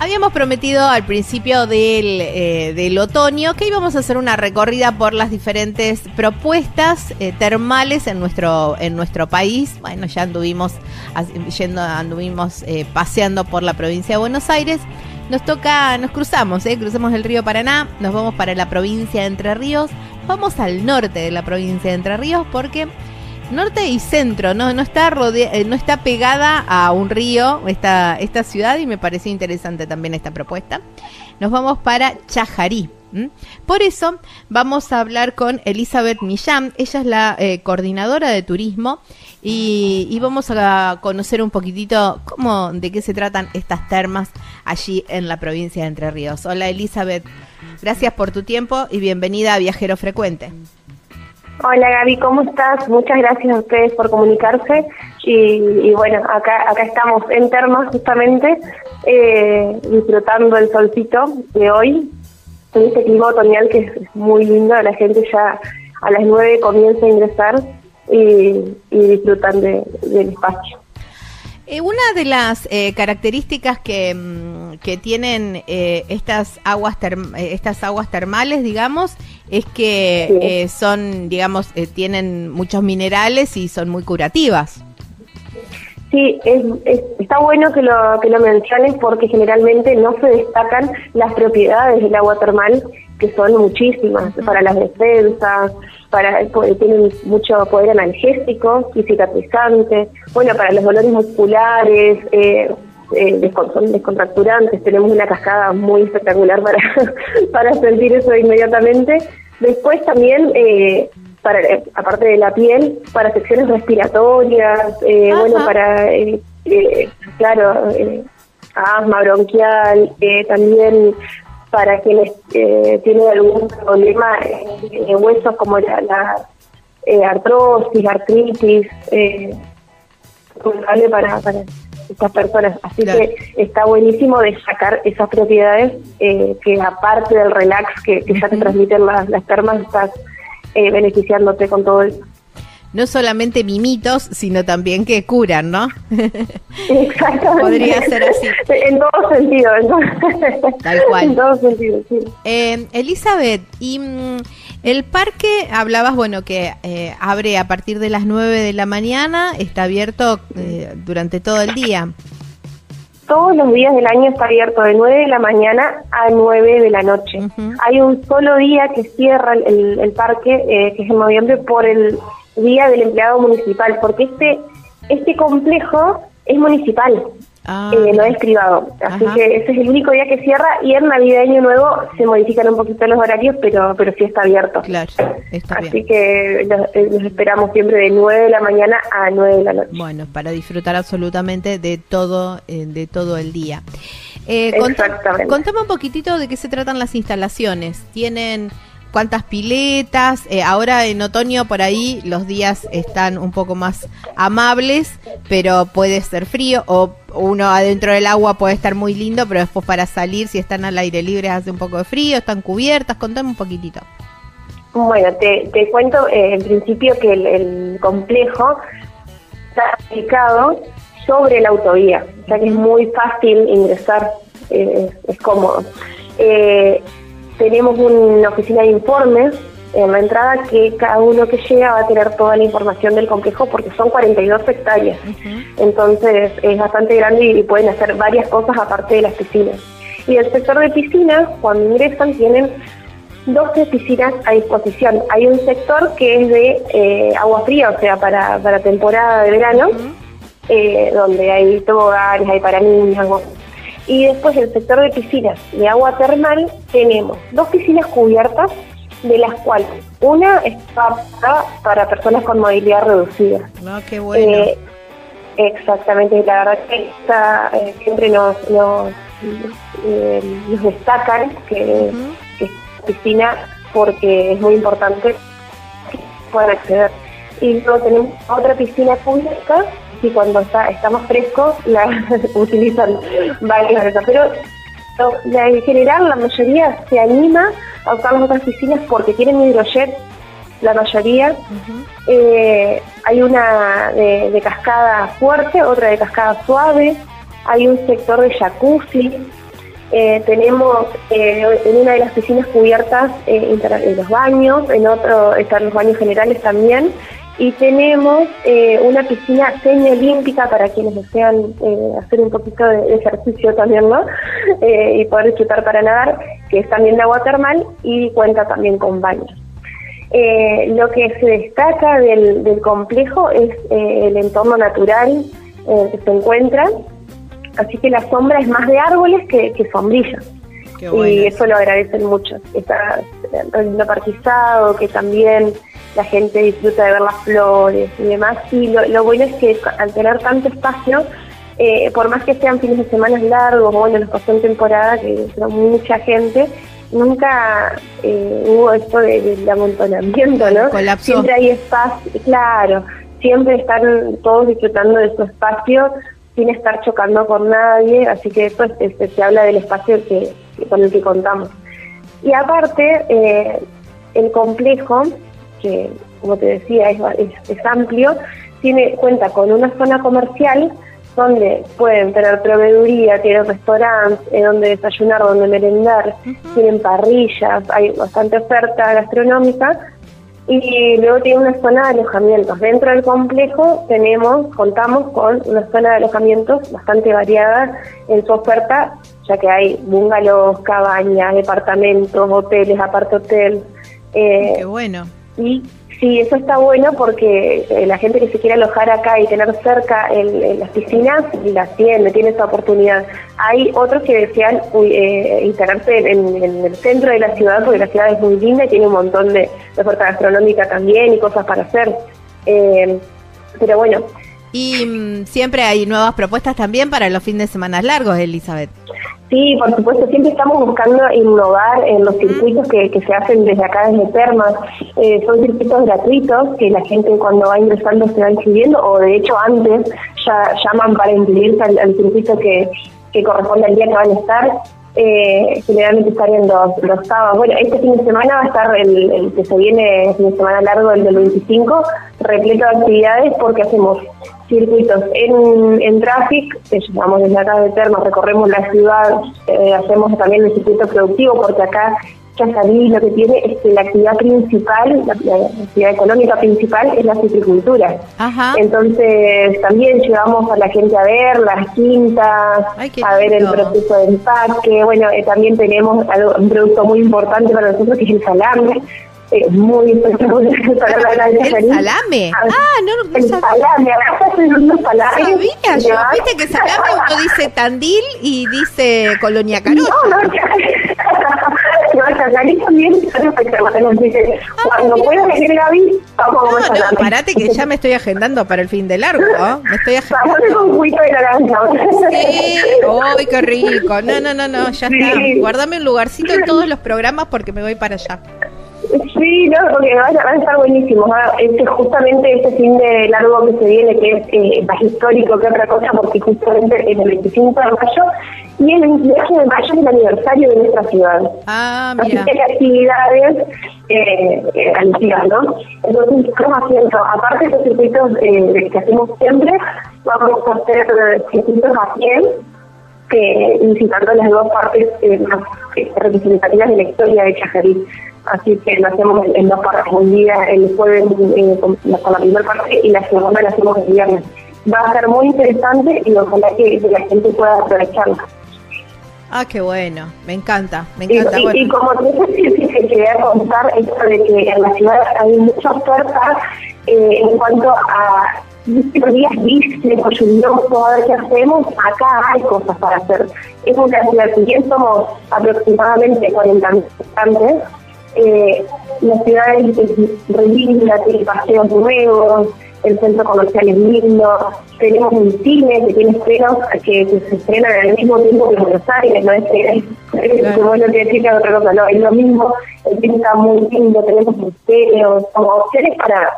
Habíamos prometido al principio del, eh, del, otoño que íbamos a hacer una recorrida por las diferentes propuestas eh, termales en nuestro, en nuestro país. Bueno, ya anduvimos yendo, anduvimos eh, paseando por la provincia de Buenos Aires. Nos toca, nos cruzamos, cruzamos el río Paraná, nos vamos para la provincia de Entre Ríos, vamos al norte de la provincia de Entre Ríos porque norte y centro, no, no está eh, no está pegada a un río esta, esta ciudad y me pareció interesante también esta propuesta. Nos vamos para Chajarí. Por eso vamos a hablar con Elizabeth Millán, ella es la eh, coordinadora de turismo y, y, vamos a conocer un poquitito cómo, de qué se tratan estas termas allí en la provincia de Entre Ríos. Hola Elizabeth, gracias por tu tiempo y bienvenida a Viajero Frecuente. Hola Gaby, ¿cómo estás? Muchas gracias a ustedes por comunicarse y, bueno, acá acá estamos en Termas justamente eh, disfrutando el solcito de hoy, en este clima otoñal que es muy lindo, la gente ya a las nueve comienza a ingresar y, disfrutan del espacio. Eh, una de las eh, características que, mm, tienen eh, estas aguas estas aguas termales, digamos, es que son, digamos, tienen muchos minerales y son muy curativas. Sí, es, está bueno que lo, que lo menciones porque generalmente no se destacan las propiedades del agua termal, que son muchísimas, para las defensas, para tienen mucho poder analgésico y cicatrizante, bueno, para los dolores musculares, eh, eh, son descontracturantes, tenemos una cascada muy espectacular para, para sentir eso inmediatamente. Después también, eh, para eh, aparte de la piel, para secciones respiratorias, eh, bueno, para, eh, claro, asma bronquial, también para quienes eh, tienen algún problema en, huesos como la, la eh, artrosis, artritis, eh, para, para estas personas. Así que está buenísimo de sacar esas propiedades eh, que aparte del relax que, ya te transmiten las, las termas, estás eh, beneficiándote con todo eso no solamente mimitos, sino también que curan, ¿no? Exactamente. Podría ser así. En todo sentido, en todo, Tal cual. En todo sentido, sí. Eh, Elizabeth, y mm, el parque, hablabas, bueno, que eh, abre a partir de las 9 de la mañana, está abierto eh, durante todo el día. Todos los días del año está abierto de 9 de la mañana a 9 de la noche. Hay un solo día que cierra el, el parque, eh, que es en noviembre, por el Día del Empleado Municipal, porque este, este complejo es municipal, ah, eh, no es privado. Así que ese es el único día que cierra y en Navidad y Año Nuevo se modifican un poquito los horarios, pero pero sí está abierto. Claro, está Así que eh, los, esperamos siempre de 9 de la mañana a 9 de la noche. Bueno, para disfrutar absolutamente de todo, eh, de todo el día. Exactamente. contame un poquitito de qué se tratan las instalaciones. ¿Tienen cuántas piletas. Eh, ahora en otoño por ahí los días están un poco más amables, pero puede ser frío o uno adentro del agua puede estar muy lindo, pero después para salir si están al aire libre hace un poco de frío, están cubiertas. Contame un poquitito. Bueno, te, te cuento eh, en principio que el, complejo está ubicado sobre la autovía, o sea que es muy fácil ingresar, eh, es, cómodo. Eh, tenemos una oficina de informes en la entrada que cada uno que llega va a tener toda la información del complejo porque son 42 hectáreas. Entonces es bastante grande y pueden hacer varias cosas aparte de las piscinas. Y el sector de piscinas, cuando ingresan, tienen 12 piscinas a disposición. Hay un sector que es de eh, agua fría, o sea, para, para temporada de verano, eh, donde hay toboganes, hay para niños, y después el sector de piscinas de agua termal tenemos dos piscinas cubiertas, de las cuales una está para personas con movilidad reducida. No, qué bueno. Eh, Exactamente, la verdad que eh, siempre nos, nos, eh, destacan que, es piscina porque es muy importante que puedan acceder. Y luego tenemos otra piscina pública y cuando está, está más fresco la utilizan varias veces. Pero en general la mayoría se anima a usar las otras piscinas porque tienen hidrojet la mayoría. Eh, hay una de, cascada fuerte, otra de cascada suave, hay un sector de jacuzzi, eh, tenemos eh, en una de las piscinas cubiertas los baños, en otro están los baños generales también, y tenemos una piscina semiolímpica para quienes desean hacer un poquito de, ejercicio también, ¿no? y poder disfrutar para nadar, que es también de agua termal y cuenta también con baños. Eh, lo que se destaca del, complejo es eh, el entorno natural que se encuentra, así que la sombra es más de árboles que, que sombrillas. Y eso lo agradecen mucho. Está lo parquizado, que también la gente disfruta de ver las flores y demás. Y lo, bueno es que al tener tanto espacio, eh, por más que sean fines de semana largos, bueno, los pasó en temporada, que mucha gente, nunca eh, hubo esto del amontonamiento, ¿no? Siempre hay espacio, claro, siempre están todos disfrutando de su espacio sin estar chocando con nadie, así que eso se habla del espacio que, con el que contamos. Y aparte, eh, el complejo, que como te decía es, es amplio, tiene cuenta con una zona comercial donde pueden tener proveeduría, tienen restaurantes, eh, donde desayunar, donde merendar, tienen parrillas, hay bastante oferta gastronómica y luego tiene una zona de alojamientos. Dentro del complejo tenemos, contamos con una zona de alojamientos bastante variada en su oferta, ya que hay bungalows, cabañas, departamentos, hoteles, apart hotel. Eh, Qué bueno. Y Sí, eso está bueno porque eh, la gente que se quiere alojar acá y tener cerca el, las piscinas las tiene, tiene esa oportunidad. Hay otros que desean eh, instalarse en, el centro de la ciudad porque la ciudad es muy linda y tiene un montón de, oferta gastronómica también y cosas para hacer. Eh, pero bueno. Y mm, siempre hay nuevas propuestas también para los fines de semana largos, Elizabeth. Sí, por supuesto, siempre estamos buscando innovar en los circuitos que, se hacen desde acá, desde Termas. Eh, son circuitos gratuitos que la gente cuando va ingresando se va inscribiendo, o de hecho antes ya llaman para inscribirse al, circuito que, corresponde al día que van a estar. Eh, generalmente estarían los, los sábados. Bueno, este fin de semana va a estar el, que se viene, el fin de semana largo, el del 25, repleto de actividades porque hacemos circuitos en, en Traffic, que llevamos desde acá de Termas, recorremos la ciudad, eh, hacemos también el circuito productivo, porque acá Chacarí lo que tiene es que la actividad principal, la, actividad económica principal es la citricultura. Entonces también llevamos a la gente a ver las quintas, a ver el proceso de empaque. Bueno, eh, también tenemos algo, un producto muy importante para nosotros que es el salame eh, muy ¿El salame? Ah, no, no El salame, unos salames. Sabía yo, viste que salame uno dice Tandil y dice Colonia Carosa. No, no, no, Chacarí también dice, ah, cuando puedas venir Gaby, vamos salame. No, parate que ya me estoy agendando para el fin de largo, ¿no? Me estoy agendando. Vamos con de naranja. Sí, ¡ay, qué rico! No, no, no, no, ya está. Guardame un lugarcito en todos los programas porque me voy para allá. Sí, no, porque van a, estar buenísimos. Este, justamente este fin de largo que se viene, que es eh, más histórico que otra cosa, porque justamente es el 25 de mayo y el 28 de mayo es el aniversario de nuestra ciudad. Ah, mira. Así que hay actividades eh, eh ¿no? Entonces, estamos haciendo, aparte de los circuitos eh, que hacemos siempre, vamos a hacer circuitos a pie que visitando las dos partes eh, más representativas de la historia de Chajarí. Así que lo hacemos en, dos partes, un día el jueves eh, con, la primera parte y la segunda la hacemos el viernes. Va a ser muy interesante y ojalá que, la gente pueda aprovecharla. Ah, qué bueno, me encanta, me encanta. Y, bueno. y como te quería contar esto de que en la ciudad hay mucha oferta eh, en cuanto a los días o lluviosos, a ver qué hacemos, acá hay cosas para hacer. Es una ciudad, si bien somos aproximadamente 40 habitantes, eh, la ciudad es re tiene paseos nuevos, el centro comercial es lindo, tenemos un cine que tiene estrenos que, se estrenan al mismo tiempo que en Buenos Aires, no es que es bueno que decir que otra cosa, no, es lo mismo, el cine está muy lindo, tenemos museos, como opciones para,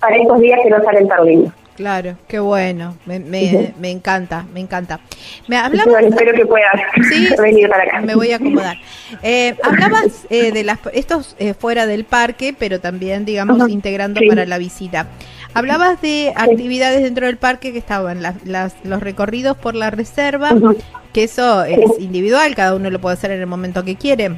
para estos días que no salen tan lindos. Claro, qué bueno, me, me, me encanta, me encanta. Me hablabas, espero que puedas venir para acá. Me voy a acomodar. Eh, hablabas eh, de las, estos eh, fuera del parque, pero también, digamos, integrando para la visita. Hablabas de actividades dentro del parque que estaban las, las, los recorridos por la reserva, que eso es individual, cada uno lo puede hacer en el momento que quiere.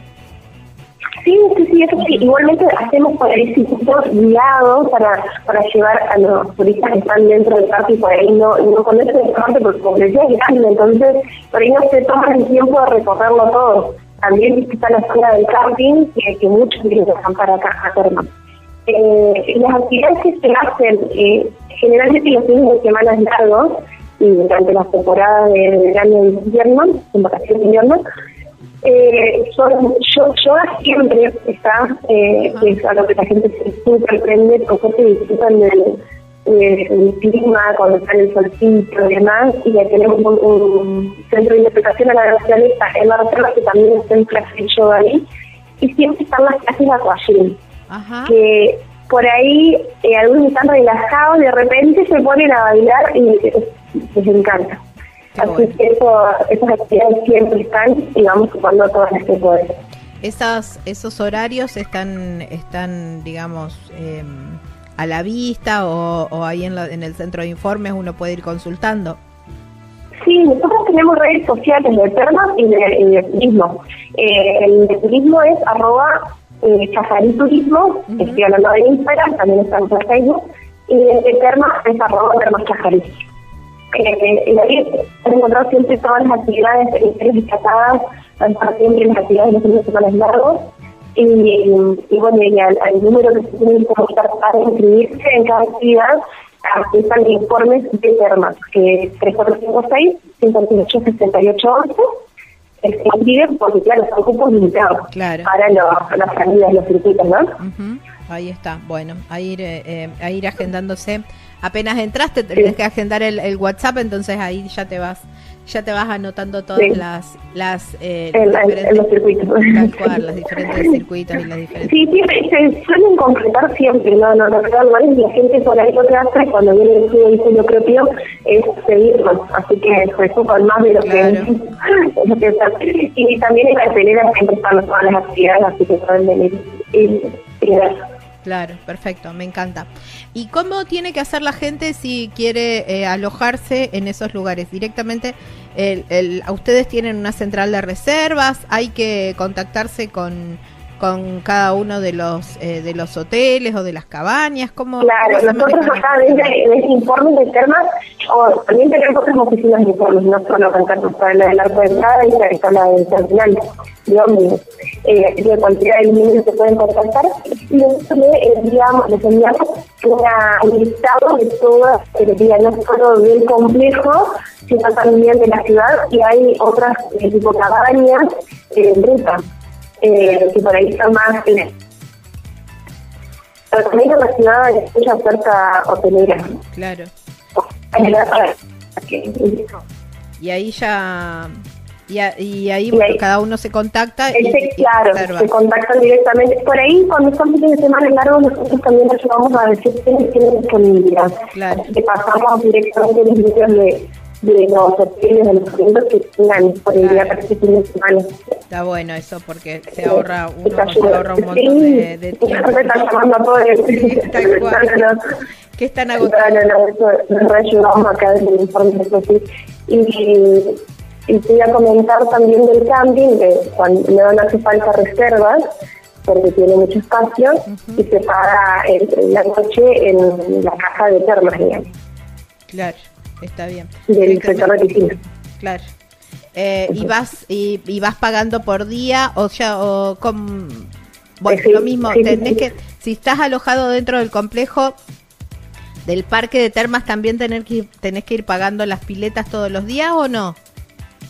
Sí, sí, sí, eso sí. Igualmente hacemos circuitos guiados para, para llevar a los turistas que están dentro del parque y por ahí no, no conocen el parque porque como decía es grande, entonces por ahí no se toman el tiempo de recorrerlo todo. También está la zona del camping que, que muchos están para acá a Terma. Eh, las actividades que se hacen eh, generalmente los fines de semana largos y durante las temporadas de verano y invierno, en vacaciones de invierno, eh, son, yo, yoga siempre está, eh, que es a lo que la gente se sorprende porque disfrutan del, del clima, cuando está el solcito y demás, y ya tenemos un, centro de interpretación a la naturaleza en la reserva que también está en clase de yoga ahí, y siempre están las clases de aquagym, que por ahí eh, algunos están relajados, de repente se ponen a bailar y les encanta. Así que eso, esas actividades siempre están y vamos ocupando todas las que podemos. Esas, ¿Esos horarios están, están digamos, eh, a la vista o, o ahí en, en el centro de informes uno puede ir consultando? Sí, nosotros tenemos redes sociales de Termas y de, turismo. Eh, el de turismo es arroba eh, Turismo, estoy hablando de Instagram, también estamos en Facebook, y el de Termas es arroba Termas eh, ahí han encontrado siempre todas las actividades destacadas, siempre las actividades de los fines de semana largos. Y, y, bueno, y al, número que se tiene que comunicar para inscribirse en cada actividad, están informes de termas, que es 3456 58 68 11 se inscriben porque, claro, son cupos limitados claro. para los, las salidas, los circuitos, ¿no? Ahí está, bueno, a ir, eh, eh, a ir agendándose apenas entraste tenés que agendar el, el, WhatsApp, entonces ahí ya te vas ya te vas anotando todas las las eh, diferentes, los circuitos. Los diferentes circuitos y las diferentes sí, sí se suelen concretar siempre no no no no y la gente por ahí lo que hace cuando viene el estudio de diseño propio es seguirlo así que eso con más de lo que, lo que y también en cartelera siempre están todas las actividades así que pueden venir y, y Claro, perfecto, me encanta. ¿Y cómo tiene que hacer la gente si quiere eh, alojarse en esos lugares? Directamente, el, el, ustedes tienen una central de reservas, hay que contactarse con, con cada uno de los eh, de los hoteles o de las cabañas? ¿Cómo, claro, nosotros acá desde, desde informes de termas, o también tenemos otras oficinas de informes, no solo contactos para la del arco de entrada y está la del terminal de ómnibus, eh, de cualquiera de los niños que pueden contactar, y nosotros les enviamos, les enviamos un listado de todas, eh, no solo del complejo, sino también de la ciudad, y hay otras eh, tipo cabañas en ruta eh, que por ahí está más... Pero también en la ciudad hay mucha oferta hotelera. Claro. Y ahí ya... Y, y, ahí, cada uno se contacta. y, claro, se contactan directamente. Por ahí, cuando son fines de semana largos, nosotros también nos ayudamos a decir quiénes tienen disponibilidad. Claro. Así que pasamos directamente los vídeos de de los hoteles, de los eventos que tengan disponibilidad para este fin de semana. Está bueno eso porque se ahorra, uno se ahorra un montón de, de tiempo. Me están llamando a todos. Sí, tal cual. que están agotados. No, no, eso nos ayudamos acá desde el informe de Y, y te iba a comentar también del camping, que cuando no hace falta reservas, porque tiene mucho espacio, y se paga el, la noche en la caja de termas, digamos. Claro. Está bien. Del sector de Claro. Eh, y vas y, y, vas pagando por día o ya o con bueno lo mismo tenés que si estás alojado dentro del complejo del parque de termas también tener que tenés que ir pagando las piletas todos los días o no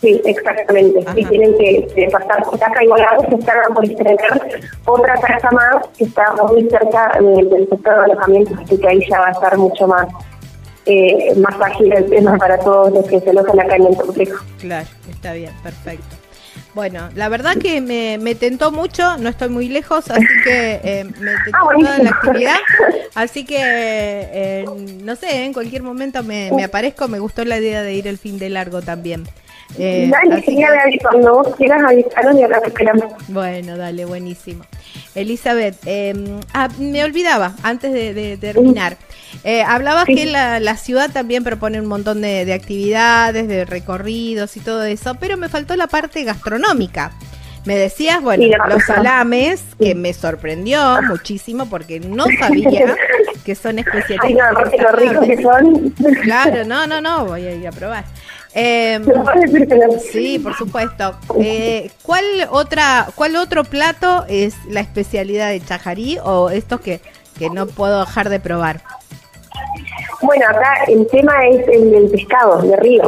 Sí, exactamente. Sí, tienen que, pasar por acá. Igual ahora se están por estrenar otra casa más que está muy cerca del, sector de alojamiento, así que ahí ya va a estar mucho más eh, más ágil el tema para todos los que se alojan acá en el complejo. Claro, está bien, perfecto. Bueno, la verdad que me, me tentó mucho, no estoy muy lejos, así que eh, me tentó ah, toda la actividad. Así que, eh, no sé, en cualquier momento me, me aparezco, me gustó la idea de ir el fin de largo también. Eh, dale, cuando vos quieras avisarnos y ahora esperamos. Bueno, dale, buenísimo. Elizabeth, eh, ah, me olvidaba, antes de, terminar, eh, hablabas que la, ciudad también propone un montón de, actividades, de recorridos y todo eso, pero me faltó la parte gastronómica. Me decías, bueno, los salames, que me sorprendió muchísimo porque no sabía que son especiales. Ay, no, lo ricos que son. Claro, no, no, no, voy a ir a probar. Eh, sí, por supuesto. Eh, ¿Cuál otra, cuál otro plato es la especialidad de Chajarí o estos que, que no puedo dejar de probar? Bueno, acá el tema es el, el pescado de río.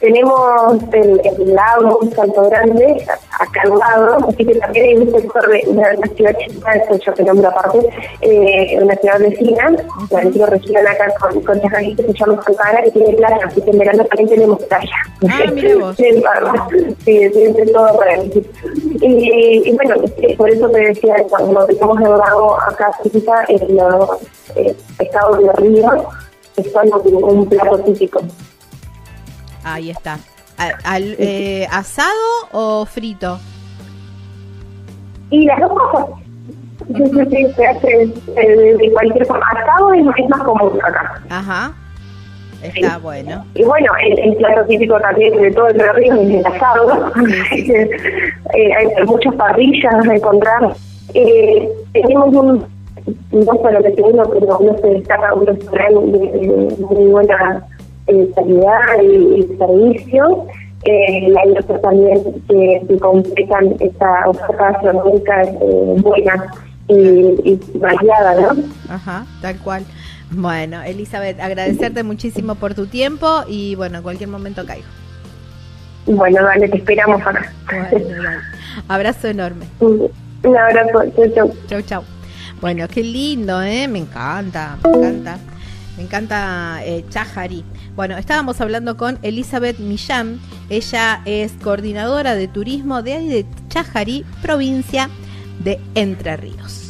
Tenemos el, el lago Salto Grande acá al lado, así que también hay un sector de, una ciudad chica, eso yo que nombro aparte, eh, una ciudad vecina, la antigua región acá con, con que se llama Santana, que tiene playa, así que en verano también tenemos playa. Ah, mira vos. sí, tiene todo para decir. Y, y, bueno, por eso te decía, cuando tenemos el lago acá el, el pescado de río, es algo un plato típico. Ahí está. Al, eh, ¿Asado o frito? Y las dos cosas. se hace de cualquier forma. Asado es, más común acá. Ajá. Está bueno. Y bueno, el, plato típico también de todo el río es el asado. eh, hay muchas parrillas a encontrar. Eh, tenemos un, dos para que uno, pero uno se destaca un restaurante de muy buena eh, calidad y, servicio. Eh, hay otros también que, que completan esta oferta gastronómica eh, buena y, y, variada, ¿no? Ajá, tal cual. Bueno, Elizabeth, agradecerte muchísimo por tu tiempo y bueno, en cualquier momento caigo. Bueno, dale, te esperamos acá. Abrazo enorme. Un abrazo, chau, chau. Chau, chau. Bueno, qué lindo, ¿eh? Me encanta, me encanta. Me encanta eh, Chajari. Bueno, estábamos hablando con Elizabeth Millán. Ella es coordinadora de turismo de, de Chajarí, provincia de Entre Ríos.